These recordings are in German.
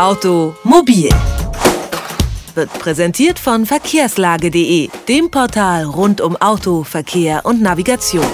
Automobil wird präsentiert von verkehrslage.de, dem Portal rund um Auto, Verkehr und Navigation.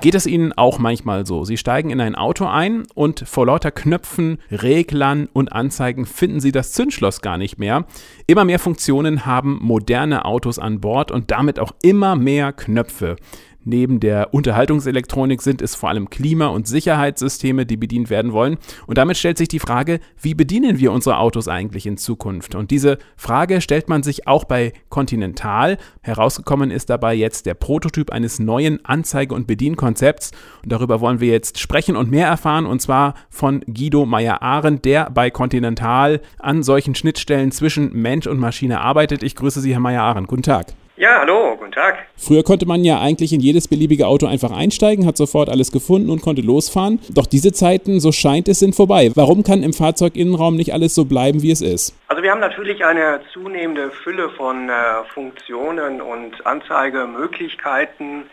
Geht es Ihnen auch manchmal so? Sie steigen in ein Auto ein und vor lauter Knöpfen, Reglern und Anzeigen finden Sie das Zündschloss gar nicht mehr. Immer mehr Funktionen haben moderne Autos an Bord und damit auch immer mehr Knöpfe. Neben der Unterhaltungselektronik sind es vor allem Klima- und Sicherheitssysteme, die bedient werden wollen. Und damit stellt sich die Frage, wie bedienen wir unsere Autos eigentlich in Zukunft? Und diese Frage stellt man sich auch bei Continental. Herausgekommen ist dabei jetzt der Prototyp eines neuen Anzeige- und Bedienkonzepts. Und darüber wollen wir jetzt sprechen und mehr erfahren. Und zwar von Guido Meyer-Arendt, der bei Continental an solchen Schnittstellen zwischen Mensch und Maschine arbeitet. Ich grüße Sie, Herr Meyer-Arendt. Guten Tag. Ja, hallo, guten Tag. Früher konnte man ja eigentlich in jedes beliebige Auto einfach einsteigen, hat sofort alles gefunden und konnte losfahren. Doch diese Zeiten, so scheint es, sind vorbei. Warum kann im Fahrzeuginnenraum nicht alles so bleiben, wie es ist? Also wir haben natürlich eine zunehmende Fülle von äh, Funktionen und Anzeigemöglichkeiten.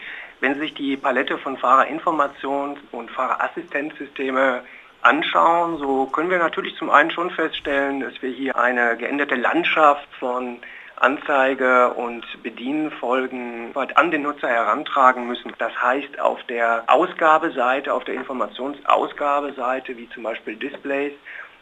Wenn Sie sich die Palette von Fahrerinformations- und Fahrerassistenzsysteme anschauen, so können wir natürlich zum einen schon feststellen, dass wir hier eine geänderte Landschaft von Anzeige und Bedienfolgen an den Nutzer herantragen müssen. Das heißt, auf der Ausgabeseite, auf der Informationsausgabeseite, wie zum Beispiel Displays,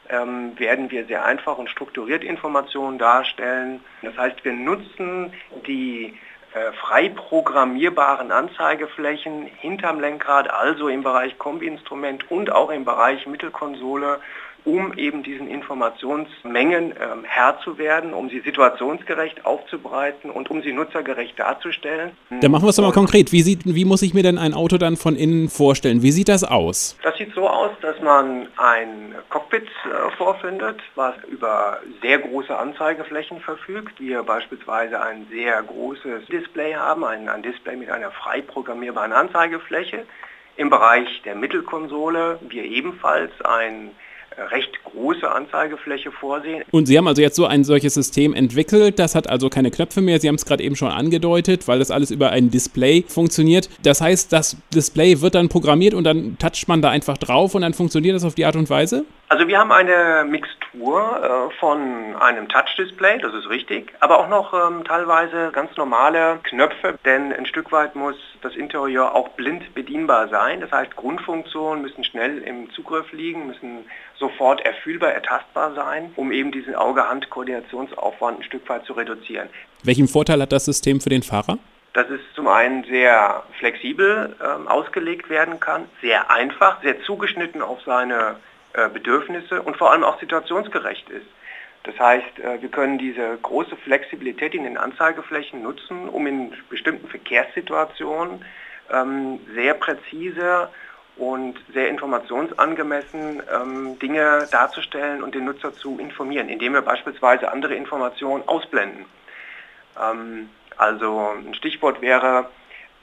ähm, werden wir sehr einfach und strukturiert Informationen darstellen. Das heißt, wir nutzen die äh, frei programmierbaren Anzeigeflächen hinterm Lenkrad, also im Bereich Kombi-Instrument und auch im Bereich Mittelkonsole um eben diesen Informationsmengen ähm, Herr zu werden, um sie situationsgerecht aufzubereiten und um sie nutzergerecht darzustellen. Dann machen wir es doch mal konkret. Wie, sieht, wie muss ich mir denn ein Auto dann von innen vorstellen? Wie sieht das aus? Das sieht so aus, dass man ein Cockpit äh, vorfindet, was über sehr große Anzeigeflächen verfügt. Wir beispielsweise ein sehr großes Display haben, ein, ein Display mit einer frei programmierbaren Anzeigefläche. Im Bereich der Mittelkonsole wir ebenfalls ein recht große Anzeigefläche vorsehen. Und Sie haben also jetzt so ein solches System entwickelt, das hat also keine Knöpfe mehr, Sie haben es gerade eben schon angedeutet, weil das alles über ein Display funktioniert. Das heißt, das Display wird dann programmiert und dann toucht man da einfach drauf und dann funktioniert das auf die Art und Weise? Also wir haben eine Mixtur äh, von einem Touch-Display, das ist richtig, aber auch noch ähm, teilweise ganz normale Knöpfe, denn ein Stück weit muss das Interieur auch blind bedienbar sein. Das heißt, Grundfunktionen müssen schnell im Zugriff liegen, müssen sofort erfüllbar, ertastbar sein, um eben diesen Auge-Hand-Koordinationsaufwand ein Stück weit zu reduzieren. Welchen Vorteil hat das System für den Fahrer? dass es zum einen sehr flexibel ähm, ausgelegt werden kann, sehr einfach, sehr zugeschnitten auf seine Bedürfnisse und vor allem auch situationsgerecht ist. Das heißt, äh, wir können diese große Flexibilität in den Anzeigeflächen nutzen, um in bestimmten Verkehrssituationen ähm, sehr präzise und sehr informationsangemessen ähm, Dinge darzustellen und den Nutzer zu informieren, indem wir beispielsweise andere Informationen ausblenden. Ähm, also ein Stichwort wäre,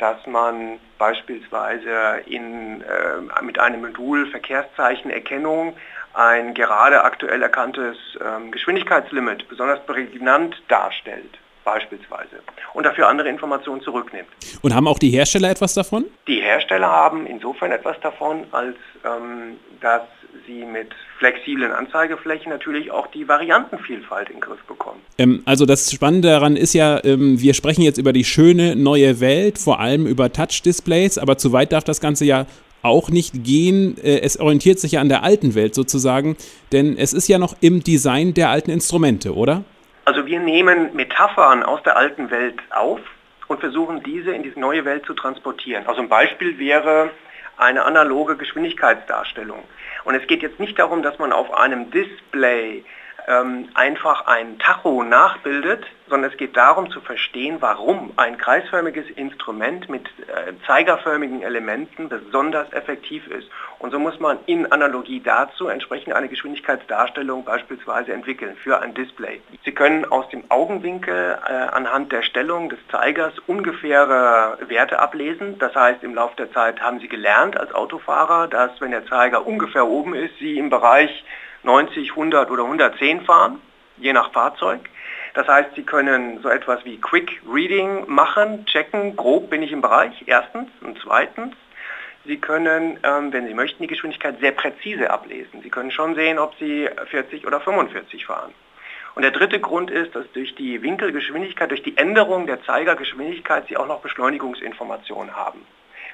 dass man beispielsweise in, äh, mit einem Modul Verkehrszeichenerkennung ein gerade aktuell erkanntes ähm, Geschwindigkeitslimit besonders prägnant darstellt beispielsweise und dafür andere Informationen zurücknimmt. Und haben auch die Hersteller etwas davon? Die Hersteller haben insofern etwas davon, als ähm, dass sie mit flexiblen Anzeigeflächen natürlich auch die Variantenvielfalt in den Griff bekommen. Ähm, also das Spannende daran ist ja, ähm, wir sprechen jetzt über die schöne neue Welt, vor allem über Touch-Displays, aber zu weit darf das Ganze ja auch nicht gehen. Äh, es orientiert sich ja an der alten Welt sozusagen, denn es ist ja noch im Design der alten Instrumente, oder? Also wir nehmen Metaphern aus der alten Welt auf und versuchen diese in diese neue Welt zu transportieren. Also ein Beispiel wäre eine analoge Geschwindigkeitsdarstellung. Und es geht jetzt nicht darum, dass man auf einem Display ähm, einfach ein Tacho nachbildet, sondern es geht darum zu verstehen, warum ein kreisförmiges Instrument mit äh, zeigerförmigen Elementen besonders effektiv ist. Und so muss man in Analogie dazu entsprechend eine Geschwindigkeitsdarstellung beispielsweise entwickeln für ein Display. Sie können aus dem Augenwinkel äh, anhand der Stellung des Zeigers ungefähre Werte ablesen. Das heißt, im Laufe der Zeit haben Sie gelernt als Autofahrer, dass wenn der Zeiger ungefähr oben ist, Sie im Bereich 90, 100 oder 110 fahren, je nach Fahrzeug. Das heißt, Sie können so etwas wie Quick Reading machen, checken, grob bin ich im Bereich, erstens. Und zweitens, Sie können, ähm, wenn Sie möchten, die Geschwindigkeit sehr präzise ablesen. Sie können schon sehen, ob Sie 40 oder 45 fahren. Und der dritte Grund ist, dass durch die Winkelgeschwindigkeit, durch die Änderung der Zeigergeschwindigkeit Sie auch noch Beschleunigungsinformationen haben.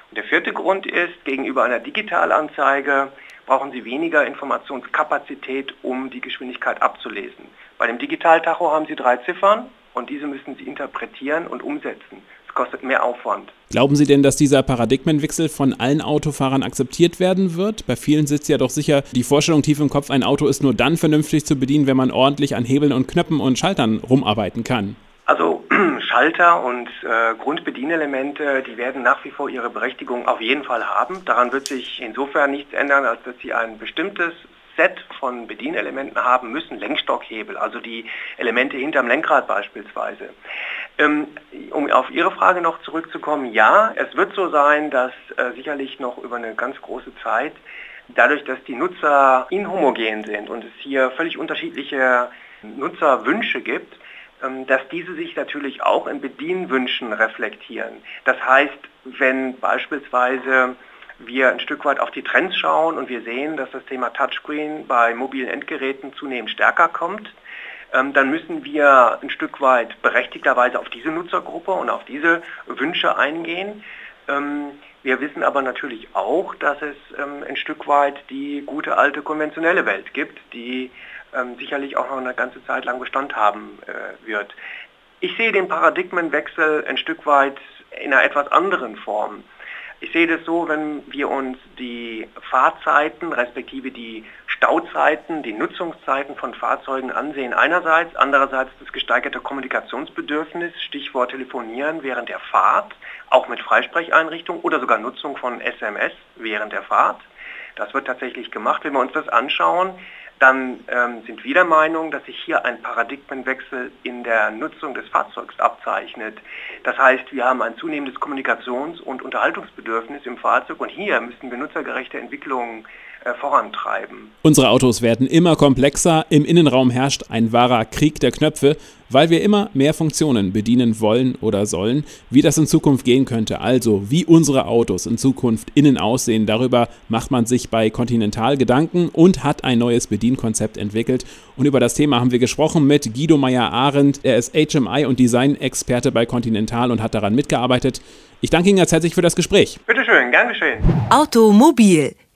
Und der vierte Grund ist, gegenüber einer Digitalanzeige brauchen Sie weniger Informationskapazität, um die Geschwindigkeit abzulesen. Bei dem Digitaltacho haben Sie drei Ziffern und diese müssen Sie interpretieren und umsetzen. Es kostet mehr Aufwand. Glauben Sie denn, dass dieser Paradigmenwechsel von allen Autofahrern akzeptiert werden wird? Bei vielen sitzt ja doch sicher die Vorstellung tief im Kopf, ein Auto ist nur dann vernünftig zu bedienen, wenn man ordentlich an Hebeln und Knöpfen und Schaltern rumarbeiten kann. Also Schalter und äh, Grundbedienelemente, die werden nach wie vor ihre Berechtigung auf jeden Fall haben. Daran wird sich insofern nichts ändern, als dass sie ein bestimmtes Set von Bedienelementen haben müssen, Lenkstockhebel, also die Elemente hinterm Lenkrad beispielsweise. Ähm, um auf Ihre Frage noch zurückzukommen, ja, es wird so sein, dass äh, sicherlich noch über eine ganz große Zeit, dadurch, dass die Nutzer inhomogen sind und es hier völlig unterschiedliche Nutzerwünsche gibt, dass diese sich natürlich auch in Bedienwünschen reflektieren. Das heißt, wenn beispielsweise wir ein Stück weit auf die Trends schauen und wir sehen, dass das Thema Touchscreen bei mobilen Endgeräten zunehmend stärker kommt, ähm, dann müssen wir ein Stück weit berechtigterweise auf diese Nutzergruppe und auf diese Wünsche eingehen. Ähm, wir wissen aber natürlich auch, dass es ein Stück weit die gute alte konventionelle Welt gibt, die ähm, sicherlich auch noch eine ganze Zeit lang Bestand haben äh, wird. Ich sehe den Paradigmenwechsel ein Stück weit in einer etwas anderen Form. Ich sehe das so, wenn wir uns die Fahrzeiten respektive die Stauzeiten, die Nutzungszeiten von Fahrzeugen ansehen einerseits, andererseits das gesteigerte Kommunikationsbedürfnis, Stichwort Telefonieren während der Fahrt, auch mit Freisprecheinrichtung oder sogar Nutzung von SMS während der Fahrt. Das wird tatsächlich gemacht. Wenn wir uns das anschauen, dann ähm, sind wir der Meinung, dass sich hier ein Paradigmenwechsel in der Nutzung des Fahrzeugs abzeichnet. Das heißt, wir haben ein zunehmendes Kommunikations- und Unterhaltungsbedürfnis im Fahrzeug und hier müssen benutzergerechte Entwicklungen äh, vorantreiben. Unsere Autos werden immer komplexer, im Innenraum herrscht ein wahrer Krieg der Knöpfe, weil wir immer mehr Funktionen bedienen wollen oder sollen. Wie das in Zukunft gehen könnte, also wie unsere Autos in Zukunft innen aussehen, darüber macht man sich bei Continental Gedanken und hat ein neues Bedienkonzept entwickelt. Und über das Thema haben wir gesprochen mit Guido Meyer-Arendt. Er ist HMI und Design-Experte bei Continental und hat daran mitgearbeitet. Ich danke Ihnen ganz herzlich für das Gespräch. Bitte schön, gern geschehen. Automobil,